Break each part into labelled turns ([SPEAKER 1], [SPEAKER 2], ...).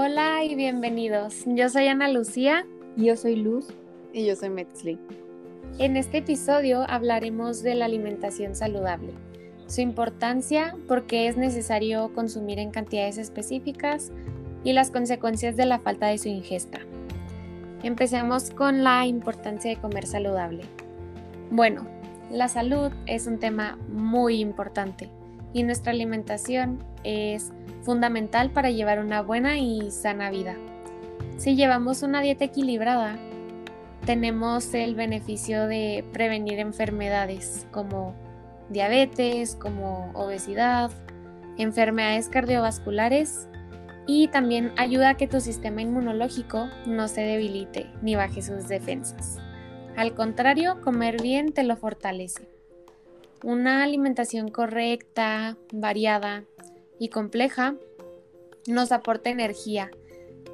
[SPEAKER 1] Hola y bienvenidos. Yo soy Ana Lucía.
[SPEAKER 2] Yo soy Luz.
[SPEAKER 3] Y yo soy Metzli.
[SPEAKER 1] En este episodio hablaremos de la alimentación saludable, su importancia, por qué es necesario consumir en cantidades específicas y las consecuencias de la falta de su ingesta. Empecemos con la importancia de comer saludable. Bueno, la salud es un tema muy importante y nuestra alimentación es fundamental para llevar una buena y sana vida. Si llevamos una dieta equilibrada, tenemos el beneficio de prevenir enfermedades como diabetes, como obesidad, enfermedades cardiovasculares y también ayuda a que tu sistema inmunológico no se debilite ni baje sus defensas. Al contrario, comer bien te lo fortalece. Una alimentación correcta, variada y compleja nos aporta energía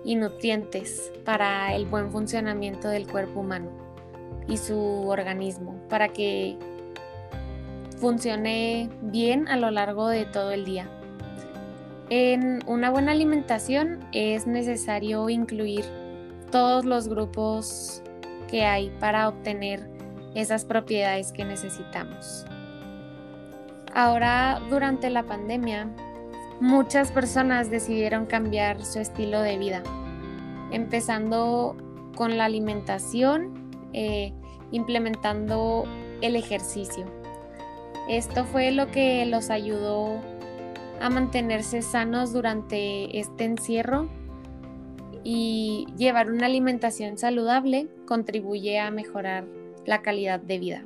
[SPEAKER 1] y nutrientes para el buen funcionamiento del cuerpo humano y su organismo, para que funcione bien a lo largo de todo el día. En una buena alimentación es necesario incluir todos los grupos que hay para obtener esas propiedades que necesitamos. Ahora, durante la pandemia, muchas personas decidieron cambiar su estilo de vida, empezando con la alimentación, eh, implementando el ejercicio. Esto fue lo que los ayudó a mantenerse sanos durante este encierro y llevar una alimentación saludable contribuye a mejorar la calidad de vida.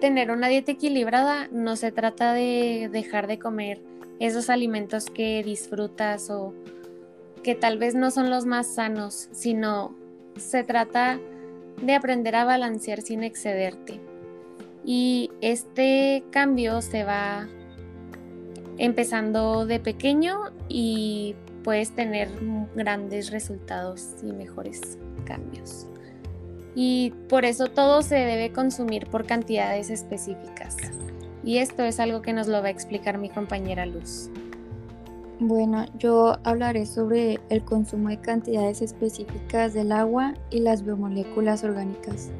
[SPEAKER 1] Tener una dieta equilibrada no se trata de dejar de comer esos alimentos que disfrutas o que tal vez no son los más sanos, sino se trata de aprender a balancear sin excederte. Y este cambio se va empezando de pequeño y puedes tener grandes resultados y mejores cambios. Y por eso todo se debe consumir por cantidades específicas. Y esto es algo que nos lo va a explicar mi compañera Luz.
[SPEAKER 2] Bueno, yo hablaré sobre el consumo de cantidades específicas del agua y las biomoléculas orgánicas.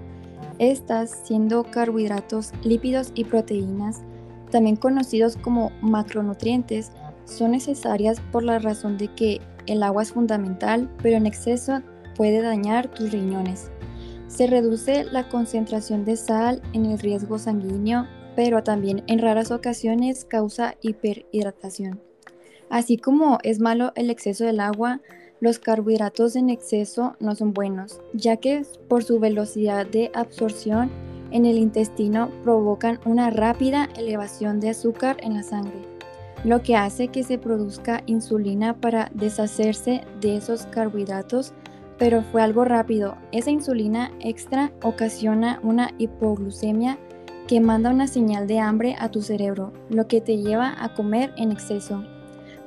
[SPEAKER 2] Estas, siendo carbohidratos, lípidos y proteínas, también conocidos como macronutrientes, son necesarias por la razón de que el agua es fundamental, pero en exceso puede dañar tus riñones. Se reduce la concentración de sal en el riesgo sanguíneo, pero también en raras ocasiones causa hiperhidratación. Así como es malo el exceso del agua, los carbohidratos en exceso no son buenos, ya que por su velocidad de absorción en el intestino provocan una rápida elevación de azúcar en la sangre, lo que hace que se produzca insulina para deshacerse de esos carbohidratos, pero fue algo rápido. Esa insulina extra ocasiona una hipoglucemia que manda una señal de hambre a tu cerebro, lo que te lleva a comer en exceso.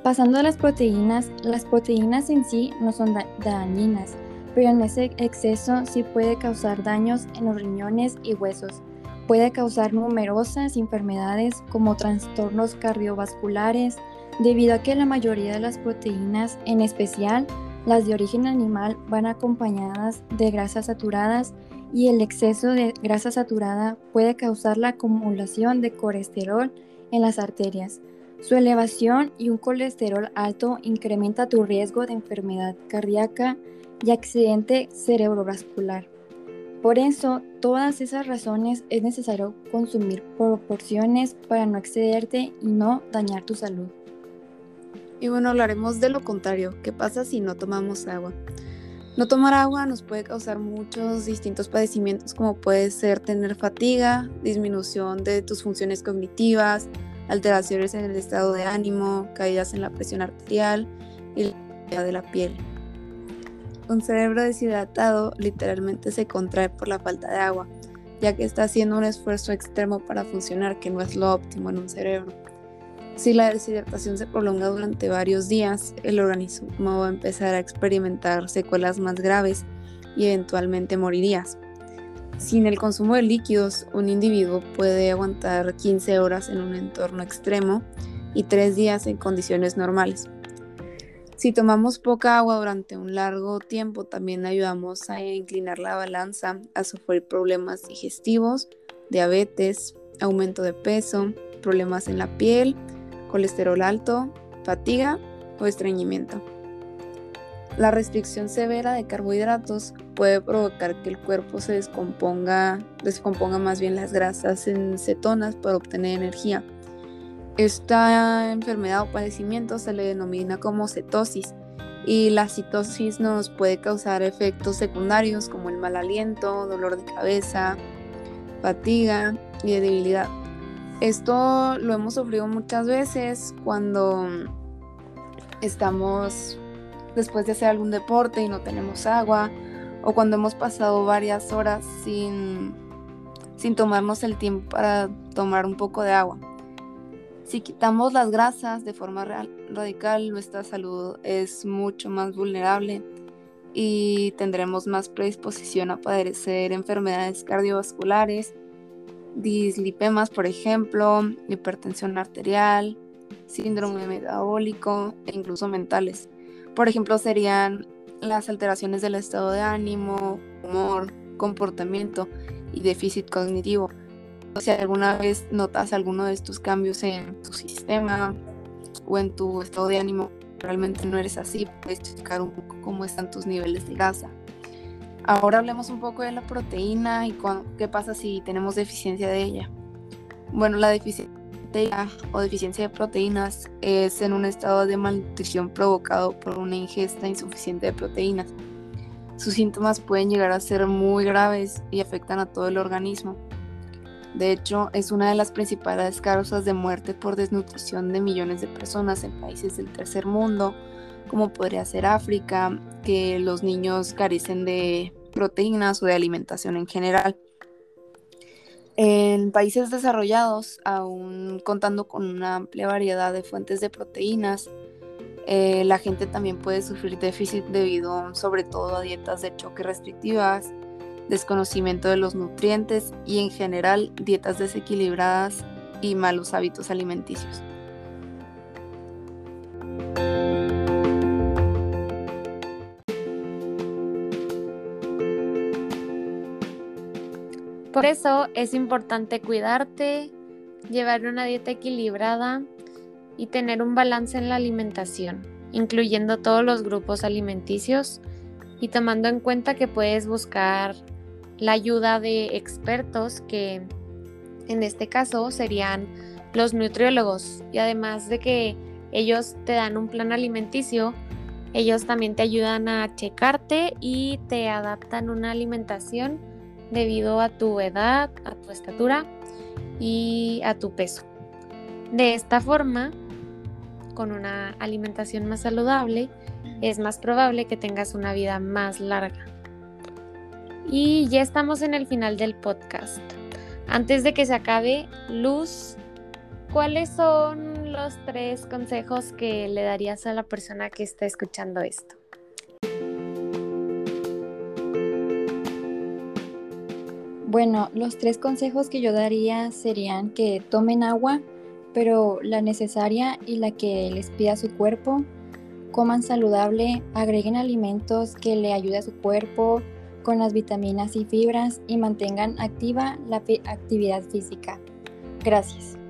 [SPEAKER 2] Pasando a las proteínas, las proteínas en sí no son dañinas, pero en ese exceso sí puede causar daños en los riñones y huesos. Puede causar numerosas enfermedades como trastornos cardiovasculares, debido a que la mayoría de las proteínas, en especial las de origen animal, van acompañadas de grasas saturadas y el exceso de grasa saturada puede causar la acumulación de colesterol en las arterias. Su elevación y un colesterol alto incrementa tu riesgo de enfermedad cardíaca, y accidente cerebrovascular. Por eso, todas esas razones es necesario consumir proporciones para no excederte y no dañar tu salud.
[SPEAKER 3] Y bueno, hablaremos de lo contrario, ¿qué pasa si no tomamos agua? No tomar agua nos puede causar muchos distintos padecimientos como puede ser tener fatiga, disminución de tus funciones cognitivas, alteraciones en el estado de ánimo, caídas en la presión arterial y la de la piel. Un cerebro deshidratado literalmente se contrae por la falta de agua, ya que está haciendo un esfuerzo extremo para funcionar, que no es lo óptimo en un cerebro. Si la deshidratación se prolonga durante varios días, el organismo va a empezar a experimentar secuelas más graves y eventualmente morirías. Sin el consumo de líquidos, un individuo puede aguantar 15 horas en un entorno extremo y 3 días en condiciones normales. Si tomamos poca agua durante un largo tiempo, también ayudamos a inclinar la balanza, a sufrir problemas digestivos, diabetes, aumento de peso, problemas en la piel, colesterol alto, fatiga o estreñimiento. La restricción severa de carbohidratos puede provocar que el cuerpo se descomponga, descomponga más bien las grasas en cetonas para obtener energía esta enfermedad o padecimiento se le denomina como cetosis y la citosis nos puede causar efectos secundarios como el mal aliento, dolor de cabeza, fatiga y debilidad. Esto lo hemos sufrido muchas veces cuando estamos después de hacer algún deporte y no tenemos agua o cuando hemos pasado varias horas sin, sin tomarnos el tiempo para tomar un poco de agua. Si quitamos las grasas de forma radical, nuestra salud es mucho más vulnerable y tendremos más predisposición a padecer enfermedades cardiovasculares, dislipemas, por ejemplo, hipertensión arterial, síndrome metabólico e incluso mentales. Por ejemplo, serían las alteraciones del estado de ánimo, humor, comportamiento y déficit cognitivo. Si alguna vez notas alguno de estos cambios en tu sistema o en tu estado de ánimo, realmente no eres así, puedes checar un poco cómo están tus niveles de grasa. Ahora hablemos un poco de la proteína y qué pasa si tenemos deficiencia de ella. Bueno, la deficiencia o deficiencia de proteínas es en un estado de malnutrición provocado por una ingesta insuficiente de proteínas. Sus síntomas pueden llegar a ser muy graves y afectan a todo el organismo. De hecho, es una de las principales causas de muerte por desnutrición de millones de personas en países del tercer mundo, como podría ser África, que los niños carecen de proteínas o de alimentación en general. En países desarrollados, aún contando con una amplia variedad de fuentes de proteínas, eh, la gente también puede sufrir déficit debido sobre todo a dietas de choque restrictivas, desconocimiento de los nutrientes y en general dietas desequilibradas y malos hábitos alimenticios.
[SPEAKER 1] Por eso es importante cuidarte, llevar una dieta equilibrada y tener un balance en la alimentación, incluyendo todos los grupos alimenticios y tomando en cuenta que puedes buscar la ayuda de expertos que en este caso serían los nutriólogos. Y además de que ellos te dan un plan alimenticio, ellos también te ayudan a checarte y te adaptan una alimentación debido a tu edad, a tu estatura y a tu peso. De esta forma, con una alimentación más saludable, es más probable que tengas una vida más larga. Y ya estamos en el final del podcast. Antes de que se acabe, Luz, ¿cuáles son los tres consejos que le darías a la persona que está escuchando esto?
[SPEAKER 2] Bueno, los tres consejos que yo daría serían que tomen agua, pero la necesaria y la que les pida su cuerpo, coman saludable, agreguen alimentos que le ayude a su cuerpo, con las vitaminas y fibras y mantengan activa la actividad física. Gracias.